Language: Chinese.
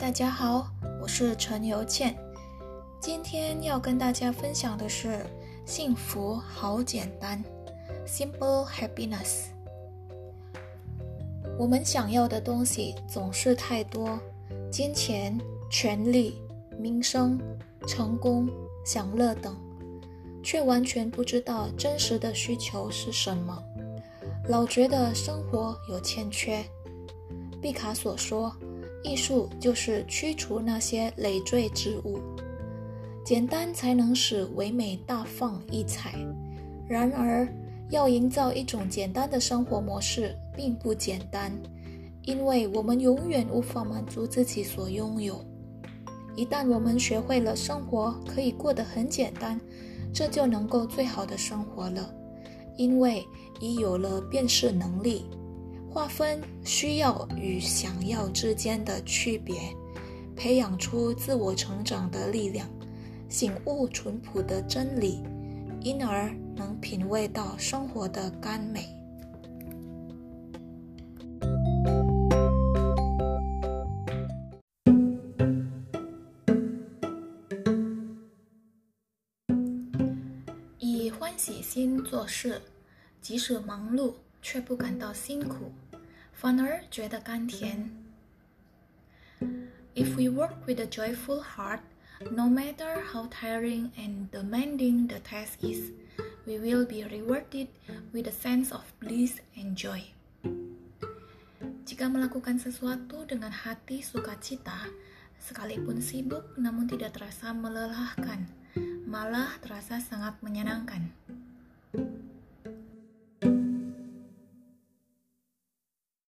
大家好，我是陈尤倩。今天要跟大家分享的是幸福好简单，simple happiness。我们想要的东西总是太多，金钱、权力、名声、成功、享乐等，却完全不知道真实的需求是什么，老觉得生活有欠缺。毕卡索说。艺术就是驱除那些累赘之物，简单才能使唯美大放异彩。然而，要营造一种简单的生活模式并不简单，因为我们永远无法满足自己所拥有。一旦我们学会了生活可以过得很简单，这就能够最好的生活了，因为已有了辨识能力。划分需要与想要之间的区别，培养出自我成长的力量，醒悟淳朴的真理，因而能品味到生活的甘美。以欢喜心做事，即使忙碌。却不感到辛苦，反而觉得甘甜。If we work with a joyful heart, no matter how tiring and demanding the task is, we will be rewarded with a sense of bliss and joy. Jika melakukan sesuatu dengan hati sukacita, sekalipun sibuk namun tidak terasa melelahkan, malah terasa sangat menyenangkan.